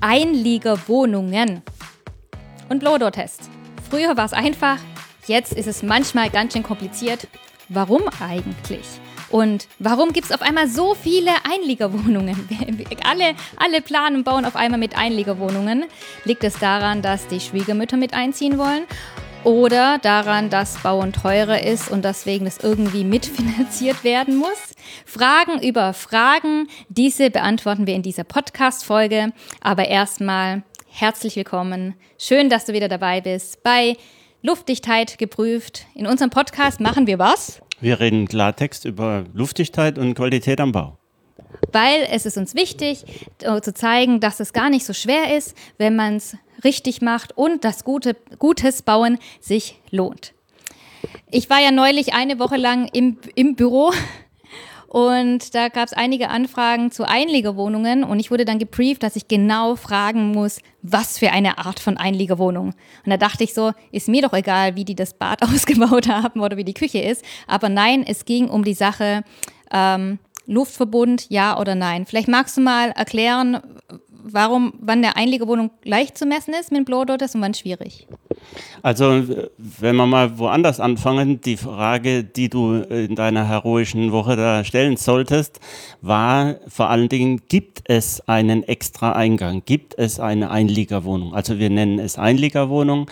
Einliegerwohnungen. Und Blodor-Test. Früher war es einfach, jetzt ist es manchmal ganz schön kompliziert. Warum eigentlich? Und warum gibt es auf einmal so viele Einliegerwohnungen? alle, alle planen und bauen auf einmal mit Einliegerwohnungen. Liegt es daran, dass die Schwiegermütter mit einziehen wollen? Oder daran, dass Bauen teurer ist und deswegen es irgendwie mitfinanziert werden muss? Fragen über Fragen, diese beantworten wir in dieser Podcast-Folge. Aber erstmal herzlich willkommen. Schön, dass du wieder dabei bist bei Luftdichtheit geprüft. In unserem Podcast machen wir was? Wir reden Klartext über Luftdichtheit und Qualität am Bau. Weil es ist uns wichtig, äh, zu zeigen, dass es gar nicht so schwer ist, wenn man es richtig macht und dass gute, gutes Bauen sich lohnt. Ich war ja neulich eine Woche lang im, im Büro und da gab es einige Anfragen zu Einliegerwohnungen und ich wurde dann gebrieft, dass ich genau fragen muss, was für eine Art von Einliegerwohnung. Und da dachte ich so, ist mir doch egal, wie die das Bad ausgebaut haben oder wie die Küche ist. Aber nein, es ging um die Sache ähm, Luftverbund, ja oder nein. Vielleicht magst du mal erklären, warum, wann der Einliegerwohnung leicht zu messen ist mit Blowdot und wann schwierig? Also, wenn wir mal woanders anfangen, die Frage, die du in deiner heroischen Woche da stellen solltest, war vor allen Dingen, gibt es einen extra Eingang? Gibt es eine Einliegerwohnung? Also, wir nennen es Einliegerwohnung.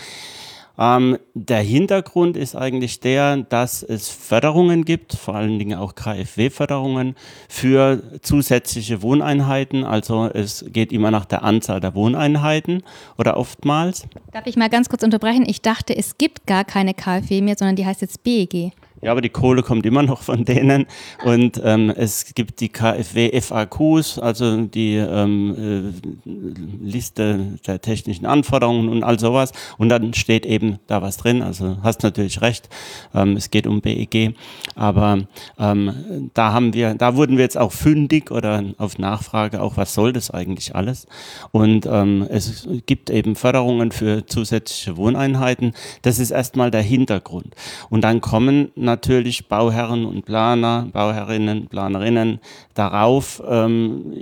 Ähm, der Hintergrund ist eigentlich der, dass es Förderungen gibt, vor allen Dingen auch KfW-Förderungen für zusätzliche Wohneinheiten. Also es geht immer nach der Anzahl der Wohneinheiten oder oftmals. Darf ich mal ganz kurz unterbrechen? Ich dachte, es gibt gar keine KfW mehr, sondern die heißt jetzt BEG. Ja, aber die Kohle kommt immer noch von denen. Und ähm, es gibt die KfW FAQs, also die ähm, äh, Liste der technischen Anforderungen und all sowas. Und dann steht eben da was drin. Also hast natürlich recht, ähm, es geht um BEG. Aber ähm, da haben wir, da wurden wir jetzt auch fündig oder auf Nachfrage auch, was soll das eigentlich alles? Und ähm, es gibt eben Förderungen für zusätzliche Wohneinheiten. Das ist erstmal der Hintergrund. Und dann kommen natürlich natürlich Bauherren und Planer, Bauherrinnen, Planerinnen darauf, ähm,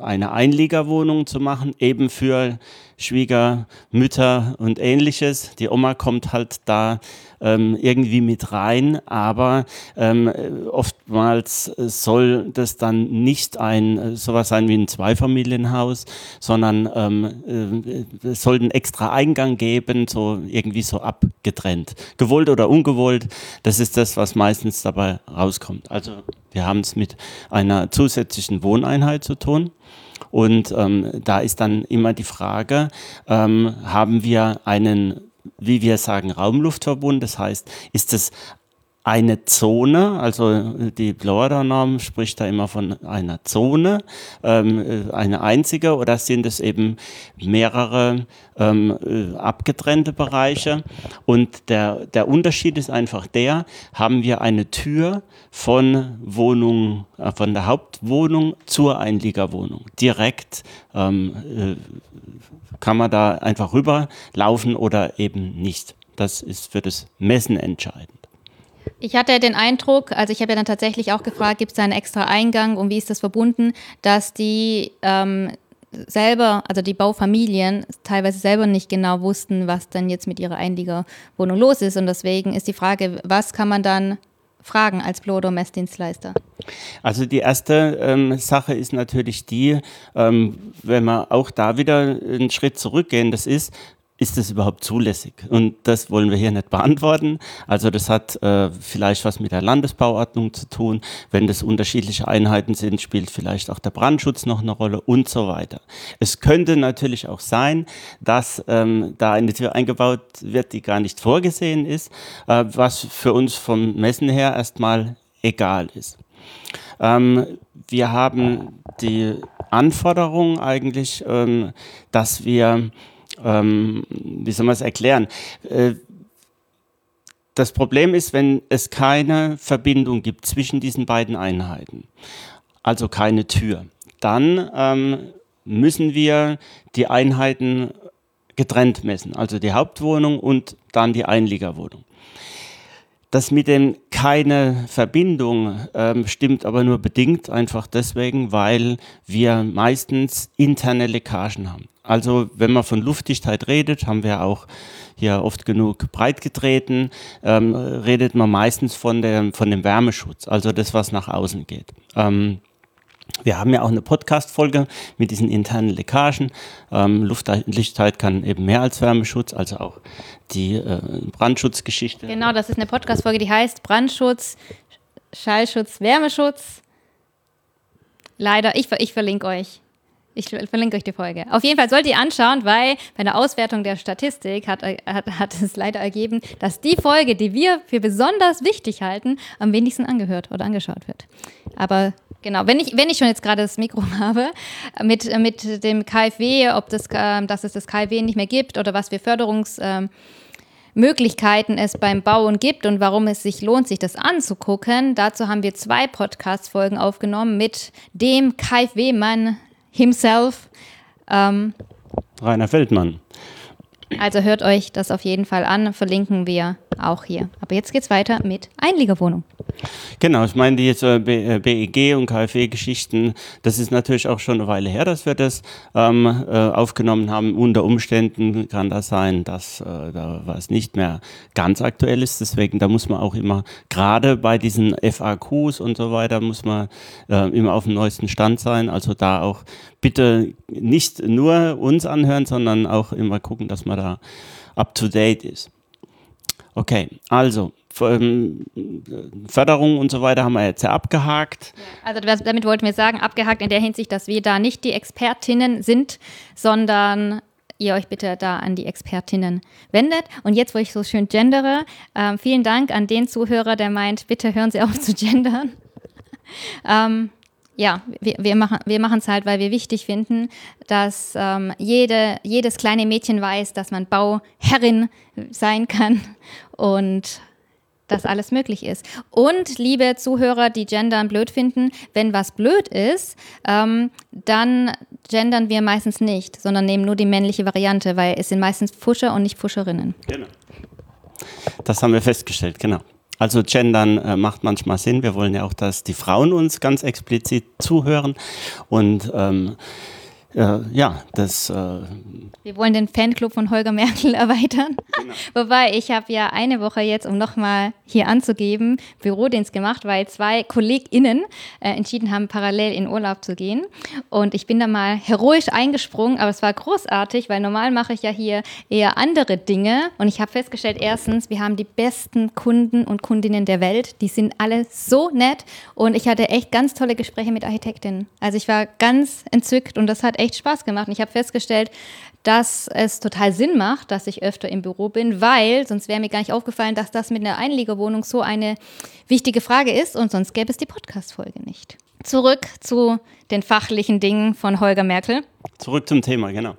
eine Einliegerwohnung zu machen, eben für Schwiegermütter und ähnliches. Die Oma kommt halt da ähm, irgendwie mit rein, aber ähm, oftmals soll das dann nicht ein sowas sein wie ein Zweifamilienhaus, sondern ähm, äh, es soll einen extra Eingang geben, so irgendwie so abgetrennt. Gewollt oder ungewollt, das ist das, was meistens dabei rauskommt. Also wir haben es mit einer zusätzlichen Wohneinheit zu tun. Und ähm, da ist dann immer die Frage, ähm, haben wir einen, wie wir sagen, Raumluftverbund? Das heißt, ist es eine Zone, also die Florida-Norm spricht da immer von einer Zone, ähm, äh, eine einzige, oder sind es eben mehrere ähm, äh, abgetrennte Bereiche? Und der, der Unterschied ist einfach der, haben wir eine Tür von Wohnung, äh, von der Hauptwohnung zur Einliegerwohnung. Direkt ähm, äh, kann man da einfach rüberlaufen oder eben nicht. Das ist für das Messen entscheidend. Ich hatte den Eindruck, also ich habe ja dann tatsächlich auch gefragt, gibt es da einen extra Eingang und wie ist das verbunden, dass die ähm, selber, also die Baufamilien, teilweise selber nicht genau wussten, was dann jetzt mit ihrer Einliegerwohnung los ist. Und deswegen ist die Frage, was kann man dann fragen als Blodo-Messdienstleister? Also die erste ähm, Sache ist natürlich die, ähm, wenn wir auch da wieder einen Schritt zurückgehen, das ist, ist das überhaupt zulässig? Und das wollen wir hier nicht beantworten. Also das hat äh, vielleicht was mit der Landesbauordnung zu tun. Wenn das unterschiedliche Einheiten sind, spielt vielleicht auch der Brandschutz noch eine Rolle und so weiter. Es könnte natürlich auch sein, dass ähm, da eine Tür eingebaut wird, die gar nicht vorgesehen ist, äh, was für uns vom Messen her erstmal egal ist. Ähm, wir haben die Anforderung eigentlich, ähm, dass wir ähm, wie soll man es erklären? Äh, das Problem ist, wenn es keine Verbindung gibt zwischen diesen beiden Einheiten, also keine Tür, dann ähm, müssen wir die Einheiten getrennt messen, also die Hauptwohnung und dann die Einliegerwohnung. Das mit dem keine Verbindung ähm, stimmt aber nur bedingt, einfach deswegen, weil wir meistens interne Leckagen haben. Also wenn man von Luftdichtheit redet, haben wir auch hier oft genug breit getreten, ähm, redet man meistens von, der, von dem Wärmeschutz, also das, was nach außen geht. Ähm, wir haben ja auch eine Podcast-Folge mit diesen internen Leckagen. Ähm, Luftdichtheit kann eben mehr als Wärmeschutz, also auch die äh, Brandschutzgeschichte. Genau, das ist eine Podcast-Folge, die heißt Brandschutz, Schallschutz, Wärmeschutz. Leider, ich, ich verlinke euch. Ich verlinke euch die Folge. Auf jeden Fall sollt ihr anschauen, weil bei der Auswertung der Statistik hat, hat, hat es leider ergeben, dass die Folge, die wir für besonders wichtig halten, am wenigsten angehört oder angeschaut wird. Aber Genau, wenn ich, wenn ich schon jetzt gerade das Mikro habe, mit, mit dem KfW, ob das, äh, dass es das KfW nicht mehr gibt oder was für Förderungsmöglichkeiten ähm, es beim Bauen gibt und warum es sich lohnt, sich das anzugucken. Dazu haben wir zwei Podcast-Folgen aufgenommen mit dem KfW-Mann himself. Ähm, Rainer Feldmann. Also hört euch das auf jeden Fall an, verlinken wir auch hier. Aber jetzt geht's weiter mit Einliegerwohnung. Genau, ich meine, die äh, BEG äh, und KfW-Geschichten, das ist natürlich auch schon eine Weile her, dass wir das ähm, äh, aufgenommen haben. Unter Umständen kann das sein, dass äh, da was nicht mehr ganz aktuell ist. Deswegen, da muss man auch immer, gerade bei diesen FAQs und so weiter, muss man äh, immer auf dem neuesten Stand sein. Also da auch bitte nicht nur uns anhören, sondern auch immer gucken, dass man da up to date ist. Okay, also Förderung und so weiter haben wir jetzt ja abgehakt. Also damit wollten wir sagen, abgehakt in der Hinsicht, dass wir da nicht die Expertinnen sind, sondern ihr euch bitte da an die Expertinnen wendet. Und jetzt, wo ich so schön gendere, äh, vielen Dank an den Zuhörer, der meint, bitte hören Sie auf zu gendern. ähm, ja, wir, wir machen es halt, weil wir wichtig finden, dass ähm, jede, jedes kleine Mädchen weiß, dass man Bauherrin sein kann und dass alles möglich ist. Und liebe Zuhörer, die Gendern blöd finden, wenn was blöd ist, ähm, dann gendern wir meistens nicht, sondern nehmen nur die männliche Variante, weil es sind meistens Fuscher und nicht Fuscherinnen. Genau. Das haben wir festgestellt, genau. Also gendern äh, macht manchmal Sinn. Wir wollen ja auch, dass die Frauen uns ganz explizit zuhören. Und ähm, äh, ja, das. Äh Wir wollen den Fanclub von Holger Merkel erweitern. Genau. Wobei ich habe ja eine Woche jetzt, um nochmal hier anzugeben, Bürodienst gemacht, weil zwei KollegInnen äh, entschieden haben, parallel in Urlaub zu gehen. Und ich bin da mal heroisch eingesprungen, aber es war großartig, weil normal mache ich ja hier eher andere Dinge. Und ich habe festgestellt, erstens, wir haben die besten Kunden und Kundinnen der Welt. Die sind alle so nett. Und ich hatte echt ganz tolle Gespräche mit Architektinnen. Also ich war ganz entzückt und das hat echt Spaß gemacht. Und ich habe festgestellt, dass es total Sinn macht, dass ich öfter im Büro bin, weil sonst wäre mir gar nicht aufgefallen, dass das mit einer Einliegerwohnung so eine wichtige Frage ist und sonst gäbe es die Podcast-Folge nicht. Zurück zu den fachlichen Dingen von Holger Merkel. Zurück zum Thema, genau.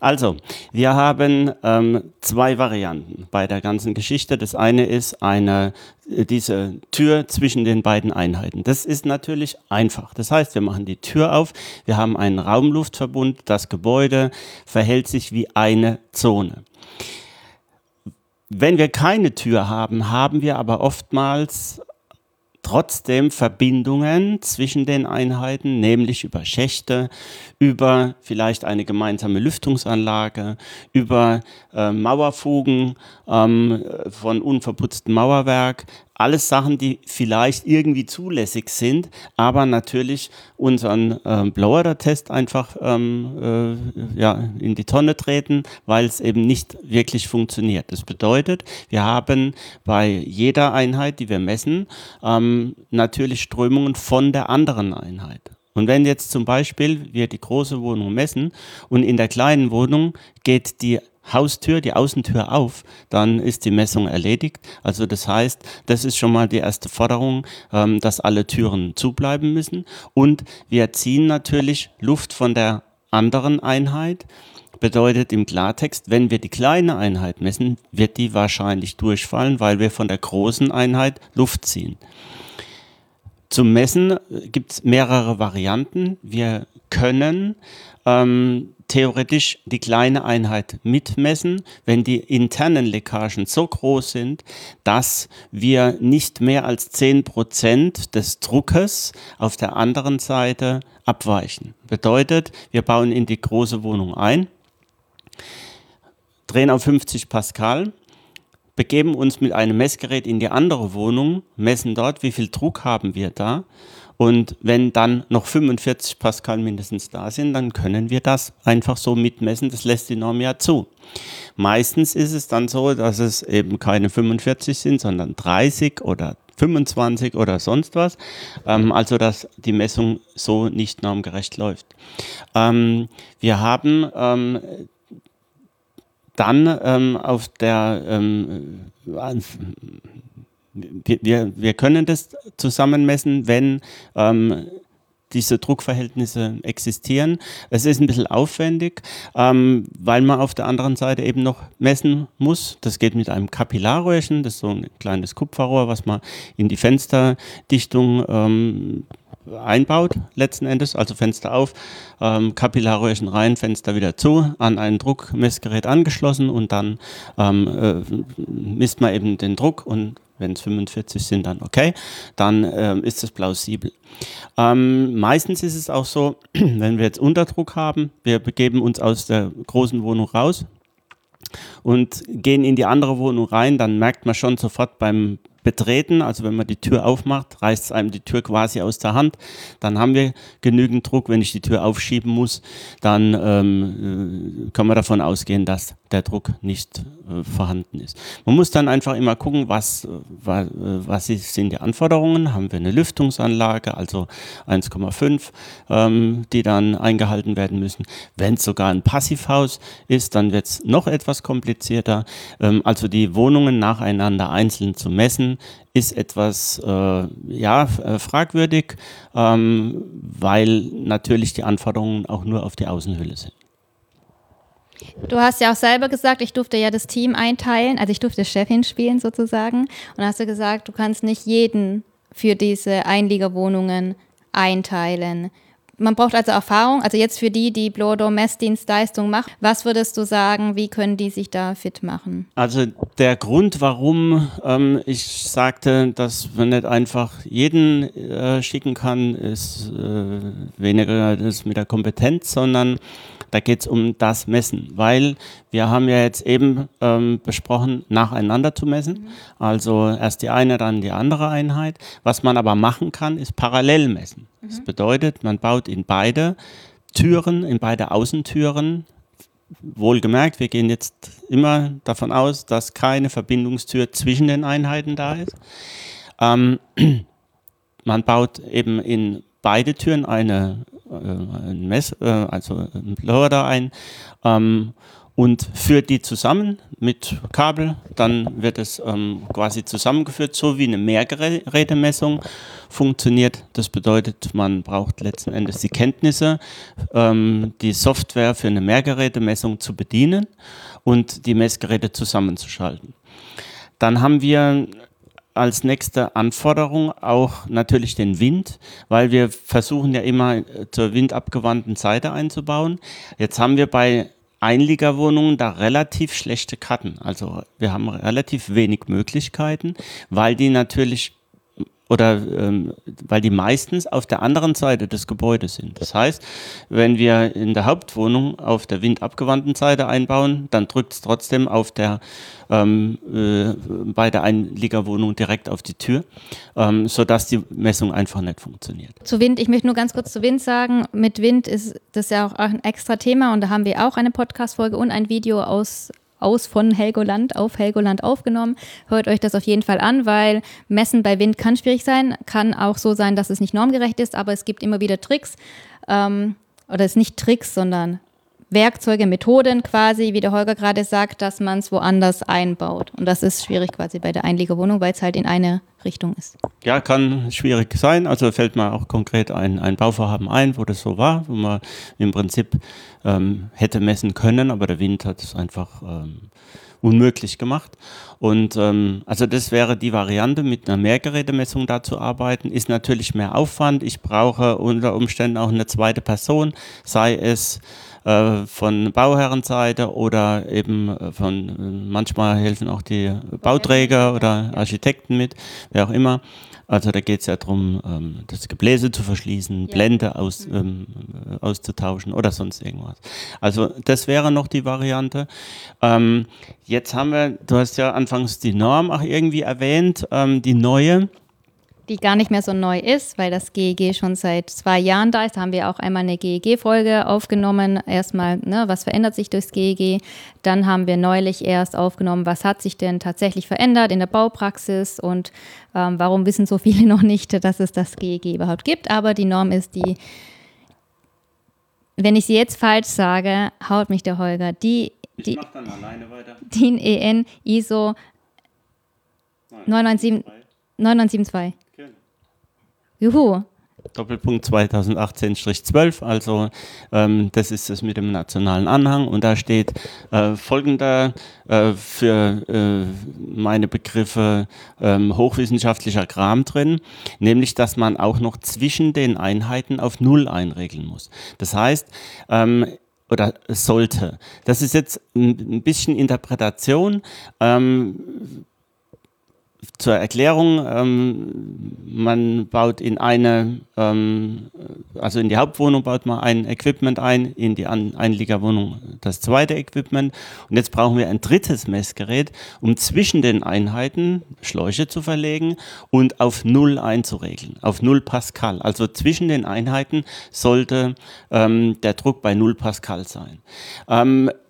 Also, wir haben ähm, zwei Varianten bei der ganzen Geschichte. Das eine ist eine, äh, diese Tür zwischen den beiden Einheiten. Das ist natürlich einfach. Das heißt, wir machen die Tür auf, wir haben einen Raumluftverbund, das Gebäude verhält sich wie eine Zone. Wenn wir keine Tür haben, haben wir aber oftmals trotzdem Verbindungen zwischen den Einheiten, nämlich über Schächte, über vielleicht eine gemeinsame Lüftungsanlage, über äh, Mauerfugen ähm, von unverputztem Mauerwerk, alles Sachen, die vielleicht irgendwie zulässig sind, aber natürlich unseren äh, Blower-Test einfach ähm, äh, ja, in die Tonne treten, weil es eben nicht wirklich funktioniert. Das bedeutet, wir haben bei jeder Einheit, die wir messen, ähm, natürlich Strömungen von der anderen Einheit. Und wenn jetzt zum Beispiel wir die große Wohnung messen und in der kleinen Wohnung geht die Haustür, die Außentür auf, dann ist die Messung erledigt. Also das heißt, das ist schon mal die erste Forderung, ähm, dass alle Türen zubleiben müssen. Und wir ziehen natürlich Luft von der anderen Einheit. Bedeutet im Klartext, wenn wir die kleine Einheit messen, wird die wahrscheinlich durchfallen, weil wir von der großen Einheit Luft ziehen. Zum Messen gibt es mehrere Varianten. Wir können ähm, theoretisch die kleine Einheit mitmessen, wenn die internen Leckagen so groß sind, dass wir nicht mehr als 10% des Druckes auf der anderen Seite abweichen. Bedeutet, wir bauen in die große Wohnung ein, drehen auf 50 Pascal, begeben uns mit einem Messgerät in die andere Wohnung, messen dort, wie viel Druck haben wir da und wenn dann noch 45 Pascal mindestens da sind, dann können wir das einfach so mitmessen. Das lässt die Norm ja zu. Meistens ist es dann so, dass es eben keine 45 sind, sondern 30 oder 25 oder sonst was. Ähm, also dass die Messung so nicht normgerecht läuft. Ähm, wir haben ähm, dann ähm, auf der ähm, wir, wir können das zusammenmessen, wenn ähm, diese Druckverhältnisse existieren. Es ist ein bisschen aufwendig, ähm, weil man auf der anderen Seite eben noch messen muss. Das geht mit einem Kapillarröhrchen, das ist so ein kleines Kupferrohr, was man in die Fensterdichtung ähm, einbaut, letzten Endes, also Fenster auf, ähm, Kapillarröhrchen rein, Fenster wieder zu, an ein Druckmessgerät angeschlossen und dann ähm, äh, misst man eben den Druck und wenn es 45 sind, dann okay, dann ähm, ist es plausibel. Ähm, meistens ist es auch so, wenn wir jetzt Unterdruck haben, wir begeben uns aus der großen Wohnung raus und gehen in die andere Wohnung rein, dann merkt man schon sofort beim betreten, also wenn man die Tür aufmacht, reißt es einem die Tür quasi aus der Hand. Dann haben wir genügend Druck. Wenn ich die Tür aufschieben muss, dann ähm, äh, kann man davon ausgehen, dass der Druck nicht äh, vorhanden ist. Man muss dann einfach immer gucken, was, was, was sind die Anforderungen. Haben wir eine Lüftungsanlage, also 1,5, ähm, die dann eingehalten werden müssen. Wenn es sogar ein Passivhaus ist, dann wird es noch etwas komplizierter. Ähm, also die Wohnungen nacheinander einzeln zu messen, ist etwas äh, ja, äh, fragwürdig, ähm, weil natürlich die Anforderungen auch nur auf die Außenhülle sind. Du hast ja auch selber gesagt, ich durfte ja das Team einteilen, also ich durfte Chefin spielen sozusagen. Und hast du gesagt, du kannst nicht jeden für diese Einliegerwohnungen einteilen. Man braucht also Erfahrung. Also jetzt für die, die Blodo Messdienstleistung machen, was würdest du sagen, wie können die sich da fit machen? Also der Grund, warum ähm, ich sagte, dass man nicht einfach jeden äh, schicken kann, ist äh, weniger das mit der Kompetenz, sondern da geht es um das Messen, weil wir haben ja jetzt eben ähm, besprochen, nacheinander zu messen. Also erst die eine, dann die andere Einheit. Was man aber machen kann, ist parallel messen. Mhm. Das bedeutet, man baut in beide Türen, in beide Außentüren Wohlgemerkt, wir gehen jetzt immer davon aus, dass keine Verbindungstür zwischen den Einheiten da ist. Ähm, man baut eben in beide Türen eine ein Mess, äh, also ein da ein ähm, und führt die zusammen mit Kabel. Dann wird es ähm, quasi zusammengeführt, so wie eine Mehrgerätemessung funktioniert. Das bedeutet, man braucht letzten Endes die Kenntnisse, ähm, die Software für eine Mehrgerätemessung zu bedienen und die Messgeräte zusammenzuschalten. Dann haben wir als nächste Anforderung auch natürlich den Wind, weil wir versuchen ja immer äh, zur windabgewandten Seite einzubauen. Jetzt haben wir bei Einliegerwohnungen da relativ schlechte Karten. Also wir haben relativ wenig Möglichkeiten, weil die natürlich oder ähm, weil die meistens auf der anderen Seite des Gebäudes sind. Das heißt, wenn wir in der Hauptwohnung auf der windabgewandten Seite einbauen, dann drückt es trotzdem auf der ähm, äh, bei der Einliegerwohnung direkt auf die Tür, ähm, sodass die Messung einfach nicht funktioniert. Zu Wind, ich möchte nur ganz kurz zu Wind sagen, mit Wind ist das ja auch ein extra Thema und da haben wir auch eine Podcast-Folge und ein Video aus aus von Helgoland auf Helgoland aufgenommen. Hört euch das auf jeden Fall an, weil Messen bei Wind kann schwierig sein. Kann auch so sein, dass es nicht normgerecht ist, aber es gibt immer wieder Tricks. Ähm, oder es ist nicht Tricks, sondern Werkzeuge, Methoden quasi, wie der Holger gerade sagt, dass man es woanders einbaut. Und das ist schwierig quasi bei der Einliegerwohnung, weil es halt in eine Richtung ist. Ja, kann schwierig sein. Also fällt mir auch konkret ein, ein Bauvorhaben ein, wo das so war, wo man im Prinzip ähm, hätte messen können, aber der Wind hat es einfach ähm, unmöglich gemacht. Und ähm, also das wäre die Variante, mit einer Mehrgerätemessung da zu arbeiten, ist natürlich mehr Aufwand. Ich brauche unter Umständen auch eine zweite Person, sei es äh, von Bauherrenseite oder eben äh, von, äh, manchmal helfen auch die Bauträger oder Architekten mit, wer auch immer. Also da geht es ja darum, ähm, das Gebläse zu verschließen, ja. Blende aus, mhm. ähm, auszutauschen oder sonst irgendwas. Also das wäre noch die Variante. Ähm, jetzt haben wir, du hast ja anfangs die Norm auch irgendwie erwähnt, ähm, die neue die gar nicht mehr so neu ist, weil das GEG schon seit zwei Jahren da ist. Da haben wir auch einmal eine GEG-Folge aufgenommen. Erstmal, ne, was verändert sich durchs GEG? Dann haben wir neulich erst aufgenommen, was hat sich denn tatsächlich verändert in der Baupraxis und ähm, warum wissen so viele noch nicht, dass es das GEG überhaupt gibt. Aber die Norm ist die, wenn ich sie jetzt falsch sage, haut mich der Holger, die, die, DIN EN ISO 997, 972. Juhu. Doppelpunkt 2018-12, also ähm, das ist es mit dem nationalen Anhang und da steht äh, folgender äh, für äh, meine Begriffe ähm, hochwissenschaftlicher Kram drin, nämlich dass man auch noch zwischen den Einheiten auf Null einregeln muss. Das heißt, ähm, oder sollte. Das ist jetzt ein bisschen Interpretation. Ähm, zur Erklärung, ähm, man baut in eine, ähm, also in die Hauptwohnung baut man ein Equipment ein, in die An Einliegerwohnung das zweite Equipment und jetzt brauchen wir ein drittes Messgerät, um zwischen den Einheiten Schläuche zu verlegen und auf Null einzuregeln, auf Null Pascal. Also zwischen den Einheiten sollte ähm, der Druck bei Null Pascal sein.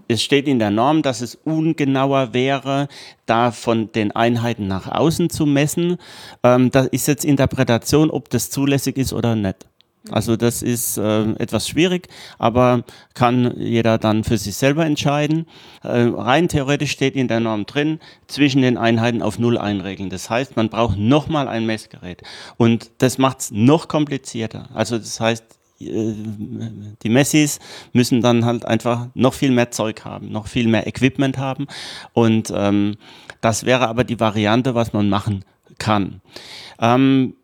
Es steht in der Norm, dass es ungenauer wäre, da von den Einheiten nach außen zu messen. Ähm, da ist jetzt Interpretation, ob das zulässig ist oder nicht. Also das ist äh, etwas schwierig, aber kann jeder dann für sich selber entscheiden. Äh, rein theoretisch steht in der Norm drin, zwischen den Einheiten auf Null einregeln. Das heißt, man braucht nochmal ein Messgerät. Und das macht es noch komplizierter. Also das heißt, die Messis müssen dann halt einfach noch viel mehr Zeug haben, noch viel mehr Equipment haben. Und ähm, das wäre aber die Variante, was man machen kann. Ähm,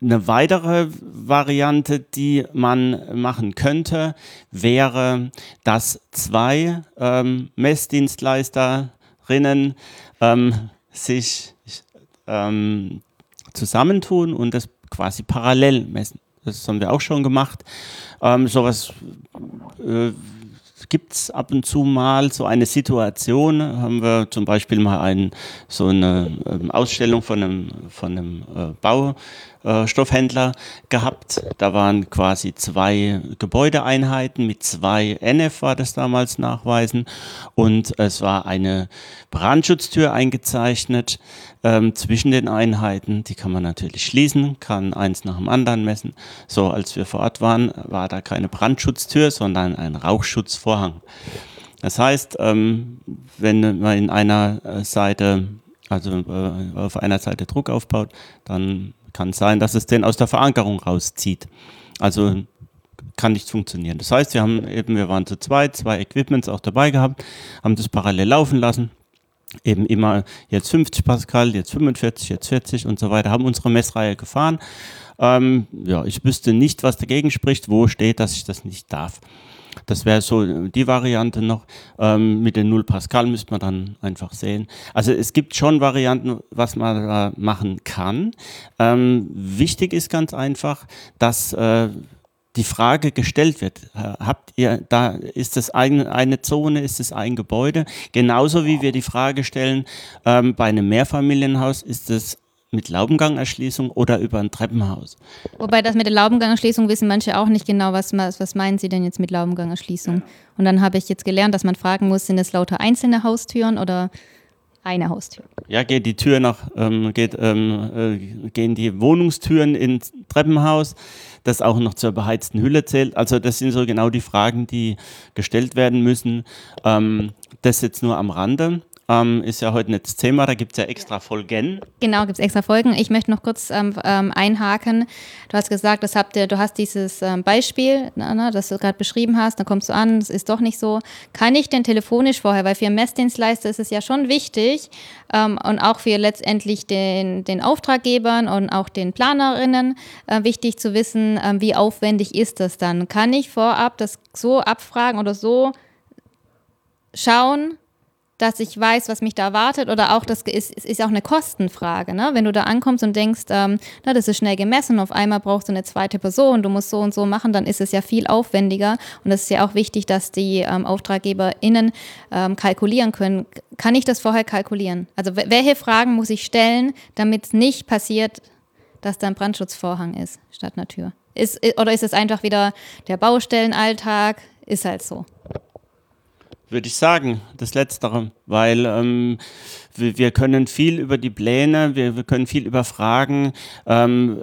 eine weitere Variante, die man machen könnte, wäre, dass zwei ähm, Messdienstleisterinnen ähm, sich ähm, zusammentun und das quasi parallel messen. Das haben wir auch schon gemacht. Ähm, sowas äh, gibt es ab und zu mal so eine Situation, haben wir zum Beispiel mal ein, so eine ähm, Ausstellung von einem, von einem äh, Baustoffhändler gehabt. Da waren quasi zwei Gebäudeeinheiten mit zwei NF war das damals nachweisen und es war eine Brandschutztür eingezeichnet ähm, zwischen den Einheiten. Die kann man natürlich schließen, kann eins nach dem anderen messen. So, als wir vor Ort waren, war da keine Brandschutztür, sondern ein Rauchschutzvorhang. Das heißt, ähm, wenn man in einer äh, Seite, also äh, auf einer Seite Druck aufbaut, dann kann sein, dass es den aus der Verankerung rauszieht. Also kann nicht funktionieren. Das heißt, wir haben eben, wir waren zu zweit, zwei Equipments auch dabei gehabt, haben das parallel laufen lassen eben immer jetzt 50 Pascal, jetzt 45, jetzt 40 und so weiter, haben unsere Messreihe gefahren. Ähm, ja, ich wüsste nicht, was dagegen spricht, wo steht, dass ich das nicht darf. Das wäre so die Variante noch. Ähm, mit den 0 Pascal müsste man dann einfach sehen. Also es gibt schon Varianten, was man da machen kann. Ähm, wichtig ist ganz einfach, dass äh, die Frage gestellt wird, habt ihr da, ist das ein, eine Zone, ist es ein Gebäude? Genauso wie wir die Frage stellen, ähm, bei einem Mehrfamilienhaus, ist es mit Laubengangerschließung oder über ein Treppenhaus. Wobei das mit der Laubengangerschließung wissen manche auch nicht genau, was, was meinen sie denn jetzt mit Laubengangerschließung? Ja. Und dann habe ich jetzt gelernt, dass man fragen muss, sind es lauter einzelne Haustüren oder eine Haustür? Ja, geht die Tür nach, ähm, geht, ähm, äh, gehen die Wohnungstüren ins Treppenhaus? das auch noch zur beheizten Hülle zählt. Also das sind so genau die Fragen, die gestellt werden müssen. Ähm, das jetzt nur am Rande. Ähm, ist ja heute nicht das Thema, da gibt es ja extra Folgen. Genau, gibt es extra Folgen. Ich möchte noch kurz ähm, ähm, einhaken. Du hast gesagt, das habt ihr, du hast dieses ähm, Beispiel, na, na, das du gerade beschrieben hast, dann kommst du an, es ist doch nicht so. Kann ich denn telefonisch vorher, weil für Messdienstleister ist es ja schon wichtig ähm, und auch für letztendlich den, den Auftraggebern und auch den Planerinnen äh, wichtig zu wissen, äh, wie aufwendig ist das dann? Kann ich vorab das so abfragen oder so schauen, dass ich weiß, was mich da erwartet oder auch das ist, ist auch eine Kostenfrage. Ne? Wenn du da ankommst und denkst, ähm, na, das ist schnell gemessen, auf einmal brauchst du eine zweite Person, du musst so und so machen, dann ist es ja viel aufwendiger und es ist ja auch wichtig, dass die ähm, AuftraggeberInnen ähm, kalkulieren können. Kann ich das vorher kalkulieren? Also welche Fragen muss ich stellen, damit es nicht passiert, dass da ein Brandschutzvorhang ist statt einer Tür? Ist, oder ist es einfach wieder der Baustellenalltag? Ist halt so würde ich sagen, das Letztere, weil ähm, wir, wir, können viel über die Pläne, wir, wir können viel über Fragen. Ähm,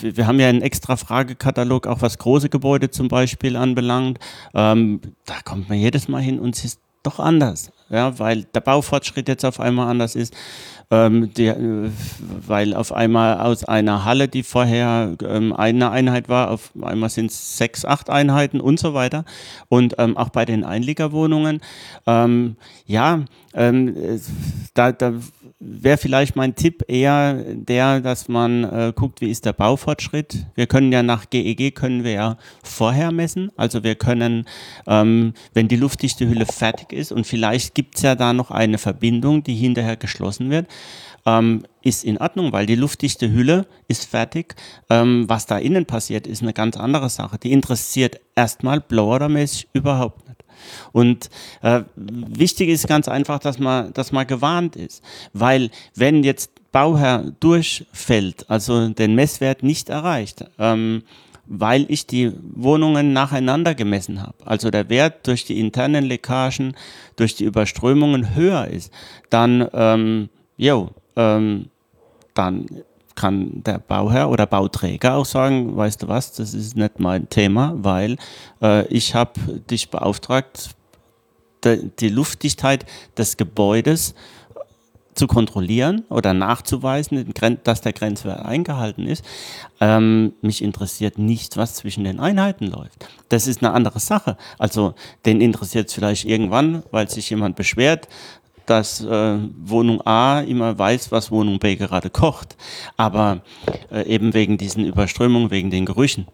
wir, wir, haben ja einen extra Fragekatalog, auch was große Gebäude zum Beispiel anbelangt. Ähm, da kommt man jedes Mal hin und ist doch anders, ja, weil der Baufortschritt jetzt auf einmal anders ist ähm, die, äh, weil auf einmal aus einer Halle, die vorher ähm, eine Einheit war, auf einmal sind es sechs, acht Einheiten und so weiter. Und ähm, auch bei den Einliegerwohnungen, ähm, ja, ähm, da, da wäre vielleicht mein Tipp eher der, dass man äh, guckt, wie ist der Baufortschritt. Wir können ja nach GEG können wir ja vorher messen. Also wir können, ähm, wenn die luftdichte Hülle fertig ist und vielleicht gibt es ja da noch eine Verbindung, die hinterher geschlossen wird, ähm, ist in Ordnung, weil die luftdichte Hülle ist fertig. Ähm, was da innen passiert, ist eine ganz andere Sache. Die interessiert erstmal blowermäßig überhaupt. Und äh, wichtig ist ganz einfach, dass man, dass man gewarnt ist. Weil wenn jetzt Bauherr durchfällt, also den Messwert nicht erreicht, ähm, weil ich die Wohnungen nacheinander gemessen habe, also der Wert durch die internen Leckagen, durch die Überströmungen höher ist, dann, ähm, jo, ähm, dann kann der Bauherr oder Bauträger auch sagen, weißt du was, das ist nicht mein Thema, weil äh, ich habe dich beauftragt, de, die Luftdichtheit des Gebäudes zu kontrollieren oder nachzuweisen, dass der Grenzwert eingehalten ist. Ähm, mich interessiert nicht, was zwischen den Einheiten läuft. Das ist eine andere Sache. Also den interessiert es vielleicht irgendwann, weil sich jemand beschwert, dass äh, Wohnung A immer weiß, was Wohnung B gerade kocht. Aber äh, eben wegen diesen Überströmungen, wegen den Gerüchen.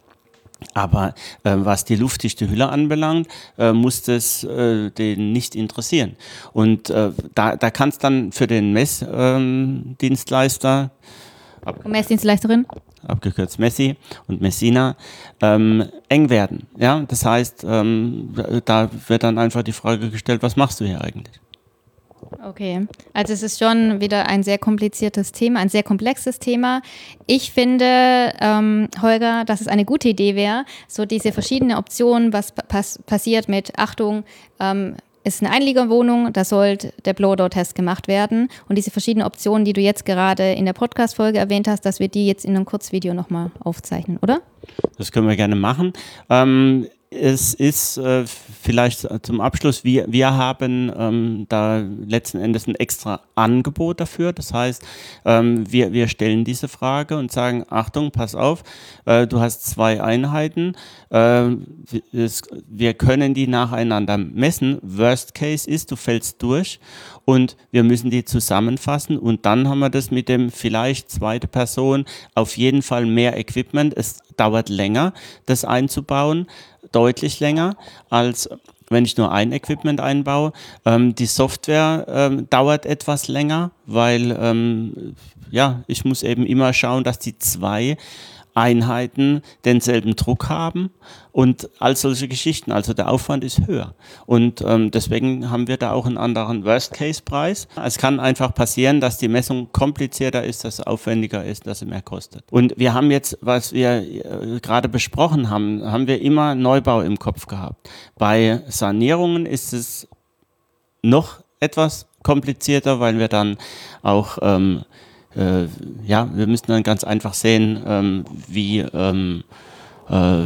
Aber äh, was die luftdichte Hülle anbelangt, äh, muss das äh, den nicht interessieren. Und äh, da, da kann es dann für den Messdienstleister, ähm, Messdienstleisterin, abgekürzt Messi und Messina, ähm, eng werden. Ja, das heißt, ähm, da wird dann einfach die Frage gestellt, was machst du hier eigentlich? Okay, also es ist schon wieder ein sehr kompliziertes Thema, ein sehr komplexes Thema. Ich finde, ähm, Holger, dass es eine gute Idee wäre, so diese verschiedenen Optionen, was pass passiert mit Achtung, ähm, ist eine Einliegerwohnung, da soll der Blow-Door-Test gemacht werden. Und diese verschiedenen Optionen, die du jetzt gerade in der Podcast-Folge erwähnt hast, dass wir die jetzt in einem Kurzvideo nochmal aufzeichnen, oder? Das können wir gerne machen. Ähm, es ist äh, vielleicht zum Abschluss, wir, wir haben ähm, da letzten Endes ein extra Angebot dafür. Das heißt, ähm, wir, wir stellen diese Frage und sagen, Achtung, pass auf, äh, du hast zwei Einheiten, äh, es, wir können die nacheinander messen. Worst Case ist, du fällst durch und wir müssen die zusammenfassen und dann haben wir das mit dem vielleicht zweite Person, auf jeden Fall mehr Equipment. Es dauert länger, das einzubauen deutlich länger als wenn ich nur ein Equipment einbaue. Ähm, die Software ähm, dauert etwas länger, weil ähm, ja, ich muss eben immer schauen, dass die zwei Einheiten denselben Druck haben und all solche Geschichten. Also der Aufwand ist höher. Und ähm, deswegen haben wir da auch einen anderen Worst-Case-Preis. Es kann einfach passieren, dass die Messung komplizierter ist, dass es aufwendiger ist, dass sie mehr kostet. Und wir haben jetzt, was wir äh, gerade besprochen haben, haben wir immer Neubau im Kopf gehabt. Bei Sanierungen ist es noch etwas komplizierter, weil wir dann auch ähm, äh, ja, wir müssen dann ganz einfach sehen, ähm, wie, ähm, äh,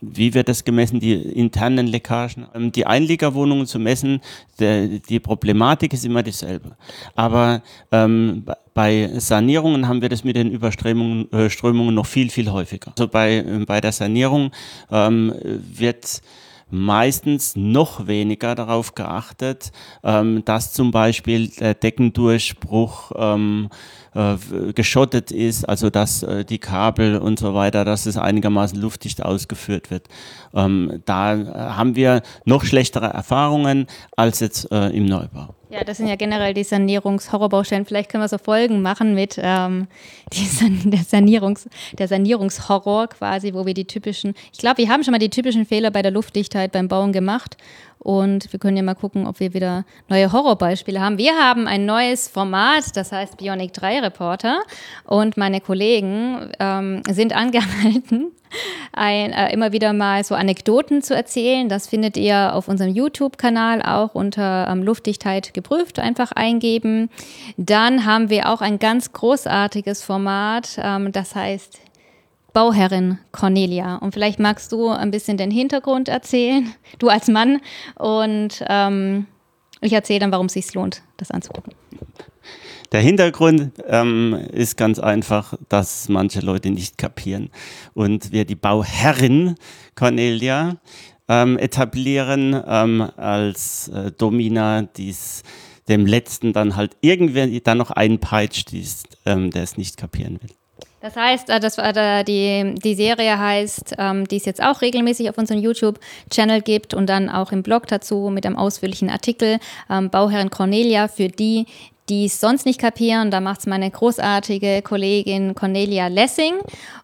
wie wird das gemessen, die internen Leckagen? Ähm, die Einliegerwohnungen zu messen, der, die Problematik ist immer dieselbe. Aber ähm, bei Sanierungen haben wir das mit den Überströmungen äh, Strömungen noch viel, viel häufiger. Also bei, äh, bei der Sanierung ähm, wird meistens noch weniger darauf geachtet, ähm, dass zum Beispiel der Deckendurchbruch ähm, äh, geschottet ist, also dass äh, die Kabel und so weiter, dass es einigermaßen luftdicht ausgeführt wird. Ähm, da haben wir noch schlechtere Erfahrungen als jetzt äh, im Neubau. Ja, das sind ja generell die Sanierungshorrorbaustellen. Vielleicht können wir so Folgen machen mit ähm, San der, Sanierungs der Sanierungshorror quasi, wo wir die typischen, ich glaube, wir haben schon mal die typischen Fehler bei der Luftdichtheit beim Bauen gemacht. Und wir können ja mal gucken, ob wir wieder neue Horrorbeispiele haben. Wir haben ein neues Format, das heißt Bionic 3 Reporter. Und meine Kollegen ähm, sind angehalten, ein, äh, immer wieder mal so Anekdoten zu erzählen. Das findet ihr auf unserem YouTube-Kanal auch unter ähm, Luftdichtheit geprüft. Einfach eingeben. Dann haben wir auch ein ganz großartiges Format, ähm, das heißt Bauherrin Cornelia. Und vielleicht magst du ein bisschen den Hintergrund erzählen, du als Mann. Und ähm, ich erzähle dann, warum es sich lohnt, das anzugucken. Der Hintergrund ähm, ist ganz einfach, dass manche Leute nicht kapieren. Und wir die Bauherrin Cornelia ähm, etablieren ähm, als äh, Domina, die dem Letzten dann halt irgendwer dann noch einpeitscht, ähm, der es nicht kapieren will. Das heißt, äh, das, äh, die, die Serie heißt, ähm, die es jetzt auch regelmäßig auf unserem YouTube-Channel gibt und dann auch im Blog dazu mit einem ausführlichen Artikel, ähm, Bauherrin Cornelia, für die, die es sonst nicht kapieren. Da macht es meine großartige Kollegin Cornelia Lessing.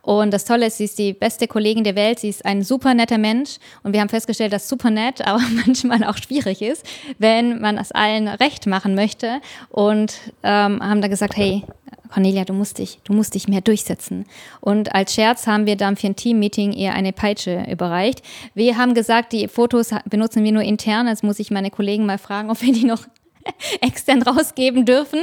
Und das Tolle ist, sie ist die beste Kollegin der Welt. Sie ist ein super netter Mensch. Und wir haben festgestellt, dass super nett aber manchmal auch schwierig ist, wenn man es allen recht machen möchte. Und ähm, haben da gesagt, hey, Cornelia, du musst dich, du musst dich mehr durchsetzen. Und als Scherz haben wir dann für ein Team-Meeting ihr eine Peitsche überreicht. Wir haben gesagt, die Fotos benutzen wir nur intern. Jetzt muss ich meine Kollegen mal fragen, ob wir die noch extern rausgeben dürfen,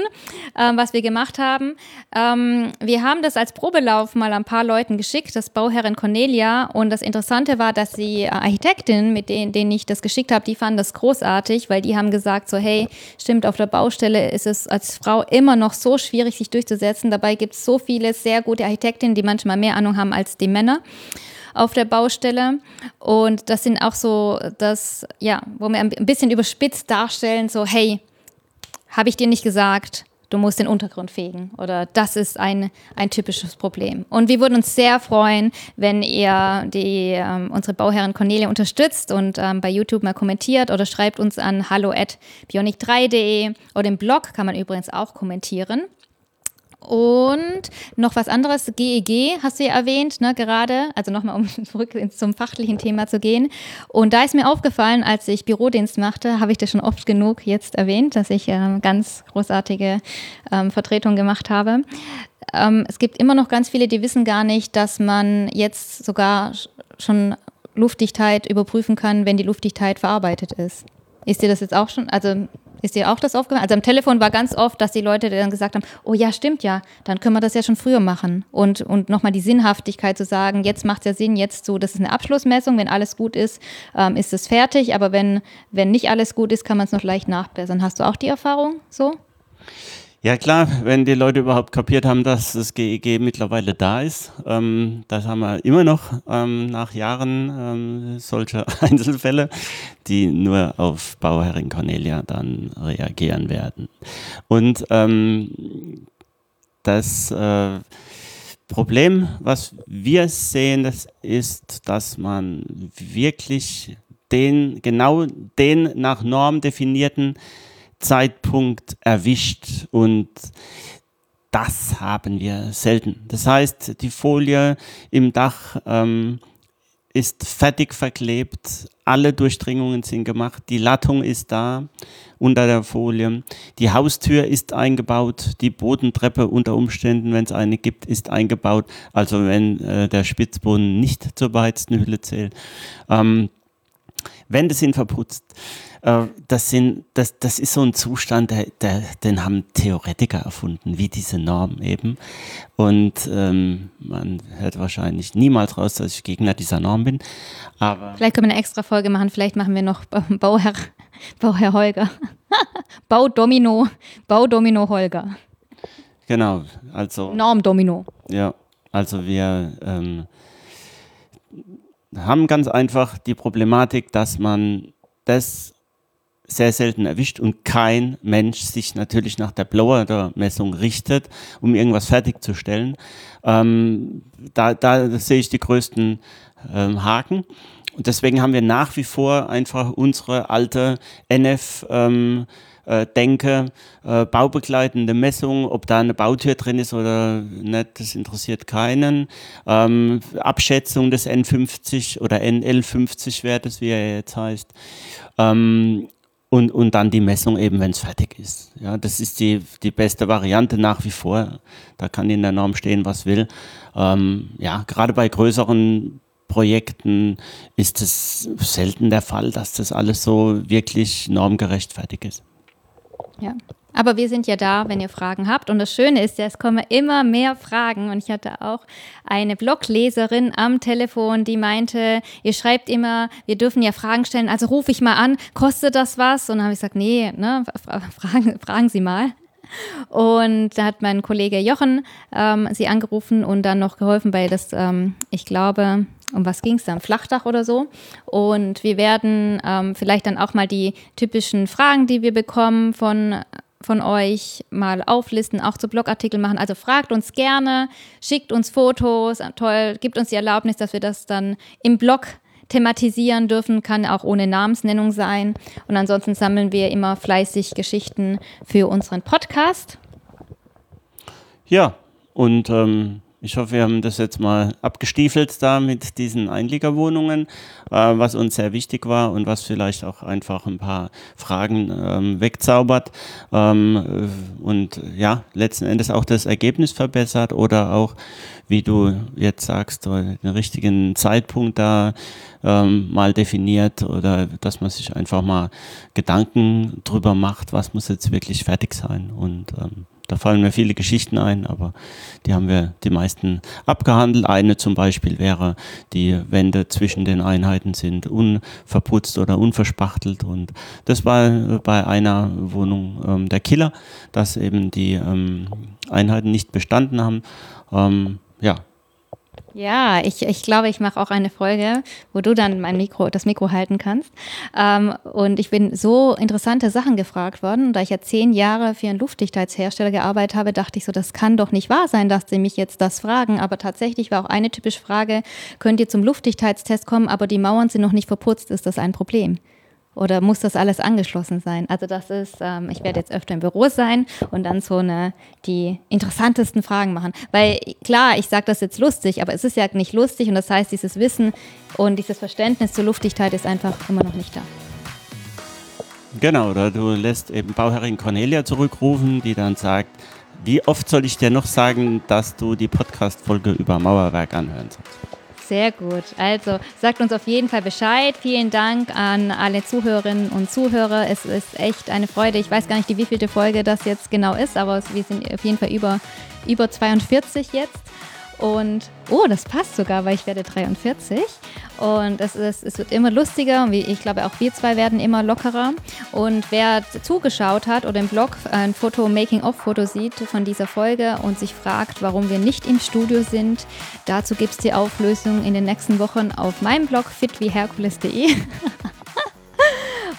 ähm, was wir gemacht haben. Ähm, wir haben das als Probelauf mal ein paar Leuten geschickt, das Bauherrin Cornelia. Und das Interessante war, dass die Architektin, mit denen, denen ich das geschickt habe, die fanden das großartig, weil die haben gesagt, so hey, stimmt, auf der Baustelle ist es als Frau immer noch so schwierig, sich durchzusetzen. Dabei gibt es so viele sehr gute Architektinnen, die manchmal mehr Ahnung haben als die Männer auf der Baustelle. Und das sind auch so das, ja, wo wir ein bisschen überspitzt darstellen, so hey, habe ich dir nicht gesagt, du musst den Untergrund fegen oder das ist ein, ein typisches Problem. Und wir würden uns sehr freuen, wenn ihr die, ähm, unsere Bauherrin Cornelia unterstützt und ähm, bei YouTube mal kommentiert oder schreibt uns an hallo at bionic3.de oder im Blog kann man übrigens auch kommentieren. Und noch was anderes, GEG e hast du ja erwähnt, ne, gerade, also nochmal, um zurück zum fachlichen Thema zu gehen. Und da ist mir aufgefallen, als ich Bürodienst machte, habe ich das schon oft genug jetzt erwähnt, dass ich äh, ganz großartige ähm, Vertretungen gemacht habe. Ähm, es gibt immer noch ganz viele, die wissen gar nicht, dass man jetzt sogar schon Luftdichtheit überprüfen kann, wenn die Luftdichtheit verarbeitet ist. Ist dir das jetzt auch schon, also ist dir auch das aufgefallen? Also am Telefon war ganz oft, dass die Leute dann gesagt haben, oh ja, stimmt ja, dann können wir das ja schon früher machen. Und, und nochmal die Sinnhaftigkeit zu sagen, jetzt macht es ja Sinn, jetzt so, das ist eine Abschlussmessung, wenn alles gut ist, ähm, ist es fertig, aber wenn, wenn nicht alles gut ist, kann man es noch leicht nachbessern. Hast du auch die Erfahrung so? Ja klar, wenn die Leute überhaupt kapiert haben, dass das GEG e mittlerweile da ist, ähm, das haben wir immer noch ähm, nach Jahren ähm, solcher Einzelfälle, die nur auf Bauherrin Cornelia dann reagieren werden. Und ähm, das äh, Problem, was wir sehen, das ist, dass man wirklich den, genau den nach Norm definierten Zeitpunkt erwischt und das haben wir selten. Das heißt, die Folie im Dach ähm, ist fertig verklebt, alle Durchdringungen sind gemacht, die Lattung ist da unter der Folie, die Haustür ist eingebaut, die Bodentreppe unter Umständen, wenn es eine gibt, ist eingebaut, also wenn äh, der Spitzboden nicht zur beheizten Hülle zählt. Ähm, Wände sind verputzt. Äh, das, sind, das, das ist so ein Zustand, der, der, den haben Theoretiker erfunden, wie diese Norm eben. Und ähm, man hört wahrscheinlich niemals raus, dass ich Gegner dieser Norm bin. Aber vielleicht können wir eine extra Folge machen, vielleicht machen wir noch Bauherr, Bauherr Holger. Baudomino, Baudomino Holger. Genau, also. Normdomino. Ja, also wir ähm, haben ganz einfach die Problematik, dass man das sehr selten erwischt und kein Mensch sich natürlich nach der Blower-Messung richtet, um irgendwas fertigzustellen. Ähm, da, da sehe ich die größten ähm, Haken. Und deswegen haben wir nach wie vor einfach unsere alte NF ähm, äh, denke, äh, baubegleitende Messung, ob da eine Bautür drin ist oder nicht, das interessiert keinen. Ähm, Abschätzung des N50 oder NL50-Wertes, wie er jetzt heißt. Ähm, und, und dann die Messung eben, wenn es fertig ist. Ja, das ist die, die beste Variante nach wie vor. Da kann in der Norm stehen, was will. Ähm, ja, gerade bei größeren Projekten ist es selten der Fall, dass das alles so wirklich normgerecht fertig ist. Ja. Aber wir sind ja da, wenn ihr Fragen habt. Und das Schöne ist ja, es kommen immer mehr Fragen. Und ich hatte auch eine Blogleserin am Telefon, die meinte, ihr schreibt immer, wir dürfen ja Fragen stellen, also rufe ich mal an, kostet das was? Und dann habe ich gesagt, nee, ne, fragen, fragen Sie mal. Und da hat mein Kollege Jochen ähm, sie angerufen und dann noch geholfen bei das, ähm, ich glaube, um was ging es dann? Flachdach oder so. Und wir werden ähm, vielleicht dann auch mal die typischen Fragen, die wir bekommen von von euch mal auflisten, auch zu Blogartikeln machen. Also fragt uns gerne, schickt uns Fotos, toll, gibt uns die Erlaubnis, dass wir das dann im Blog thematisieren dürfen, kann auch ohne Namensnennung sein. Und ansonsten sammeln wir immer fleißig Geschichten für unseren Podcast. Ja, und ähm, ich hoffe, wir haben das jetzt mal abgestiefelt da mit diesen Einliegerwohnungen, äh, was uns sehr wichtig war und was vielleicht auch einfach ein paar Fragen ähm, wegzaubert ähm, und ja, letzten Endes auch das Ergebnis verbessert oder auch, wie du jetzt sagst, den richtigen Zeitpunkt da ähm, mal definiert oder dass man sich einfach mal Gedanken drüber macht, was muss jetzt wirklich fertig sein und da fallen mir viele Geschichten ein, aber die haben wir die meisten abgehandelt. Eine zum Beispiel wäre, die Wände zwischen den Einheiten sind unverputzt oder unverspachtelt. Und das war bei einer Wohnung ähm, der Killer, dass eben die ähm, Einheiten nicht bestanden haben. Ähm, ja, ja, ich, ich glaube, ich mache auch eine Folge, wo du dann mein Mikro, das Mikro halten kannst. Ähm, und ich bin so interessante Sachen gefragt worden. Und da ich ja zehn Jahre für einen Luftdichtheitshersteller gearbeitet habe, dachte ich so, das kann doch nicht wahr sein, dass sie mich jetzt das fragen. Aber tatsächlich war auch eine typische Frage, könnt ihr zum Luftigkeitstest kommen, aber die Mauern sind noch nicht verputzt, ist das ein Problem? Oder muss das alles angeschlossen sein? Also das ist, ähm, ich werde jetzt öfter im Büro sein und dann so eine, die interessantesten Fragen machen. Weil klar, ich sage das jetzt lustig, aber es ist ja nicht lustig und das heißt, dieses Wissen und dieses Verständnis zur Luftdichtheit ist einfach immer noch nicht da. Genau, oder du lässt eben Bauherrin Cornelia zurückrufen, die dann sagt, wie oft soll ich dir noch sagen, dass du die Podcast-Folge über Mauerwerk anhören sollst? Sehr gut. Also sagt uns auf jeden Fall Bescheid. Vielen Dank an alle Zuhörerinnen und Zuhörer. Es ist echt eine Freude. Ich weiß gar nicht, wievielte Folge das jetzt genau ist, aber wir sind auf jeden Fall über, über 42 jetzt. Und oh, das passt sogar, weil ich werde 43. Und es, ist, es wird immer lustiger ich glaube auch wir zwei werden immer lockerer. Und wer zugeschaut hat oder im Blog ein Foto, Making-of-Foto sieht von dieser Folge und sich fragt, warum wir nicht im Studio sind, dazu gibt es die Auflösung in den nächsten Wochen auf meinem Blog fitwieherkules.de.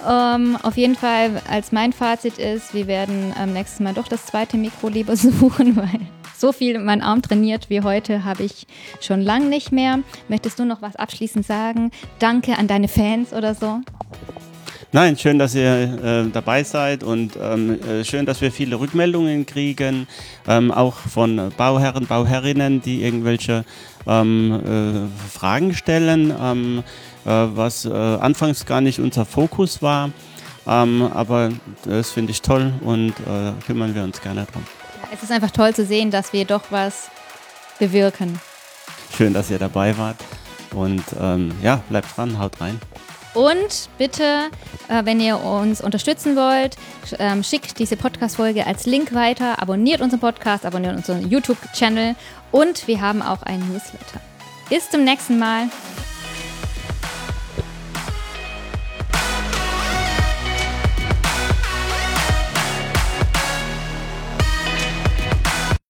Um, ähm, auf jeden Fall, als mein Fazit ist, wir werden am nächsten Mal doch das zweite Mikro lieber suchen, weil so viel mein Arm trainiert wie heute habe ich schon lange nicht mehr. Möchtest du noch was abschließend sagen? Danke an deine Fans oder so? Nein, schön, dass ihr äh, dabei seid und ähm, äh, schön, dass wir viele Rückmeldungen kriegen, ähm, auch von Bauherren, Bauherrinnen, die irgendwelche ähm, äh, Fragen stellen, ähm, äh, was äh, anfangs gar nicht unser Fokus war. Ähm, aber das finde ich toll und äh, kümmern wir uns gerne drum. Es ist einfach toll zu sehen, dass wir doch was bewirken. Schön, dass ihr dabei wart. Und ähm, ja, bleibt dran, haut rein. Und bitte, äh, wenn ihr uns unterstützen wollt, ähm, schickt diese Podcast-Folge als Link weiter, abonniert unseren Podcast, abonniert unseren YouTube-Channel und wir haben auch einen Newsletter. Bis zum nächsten Mal.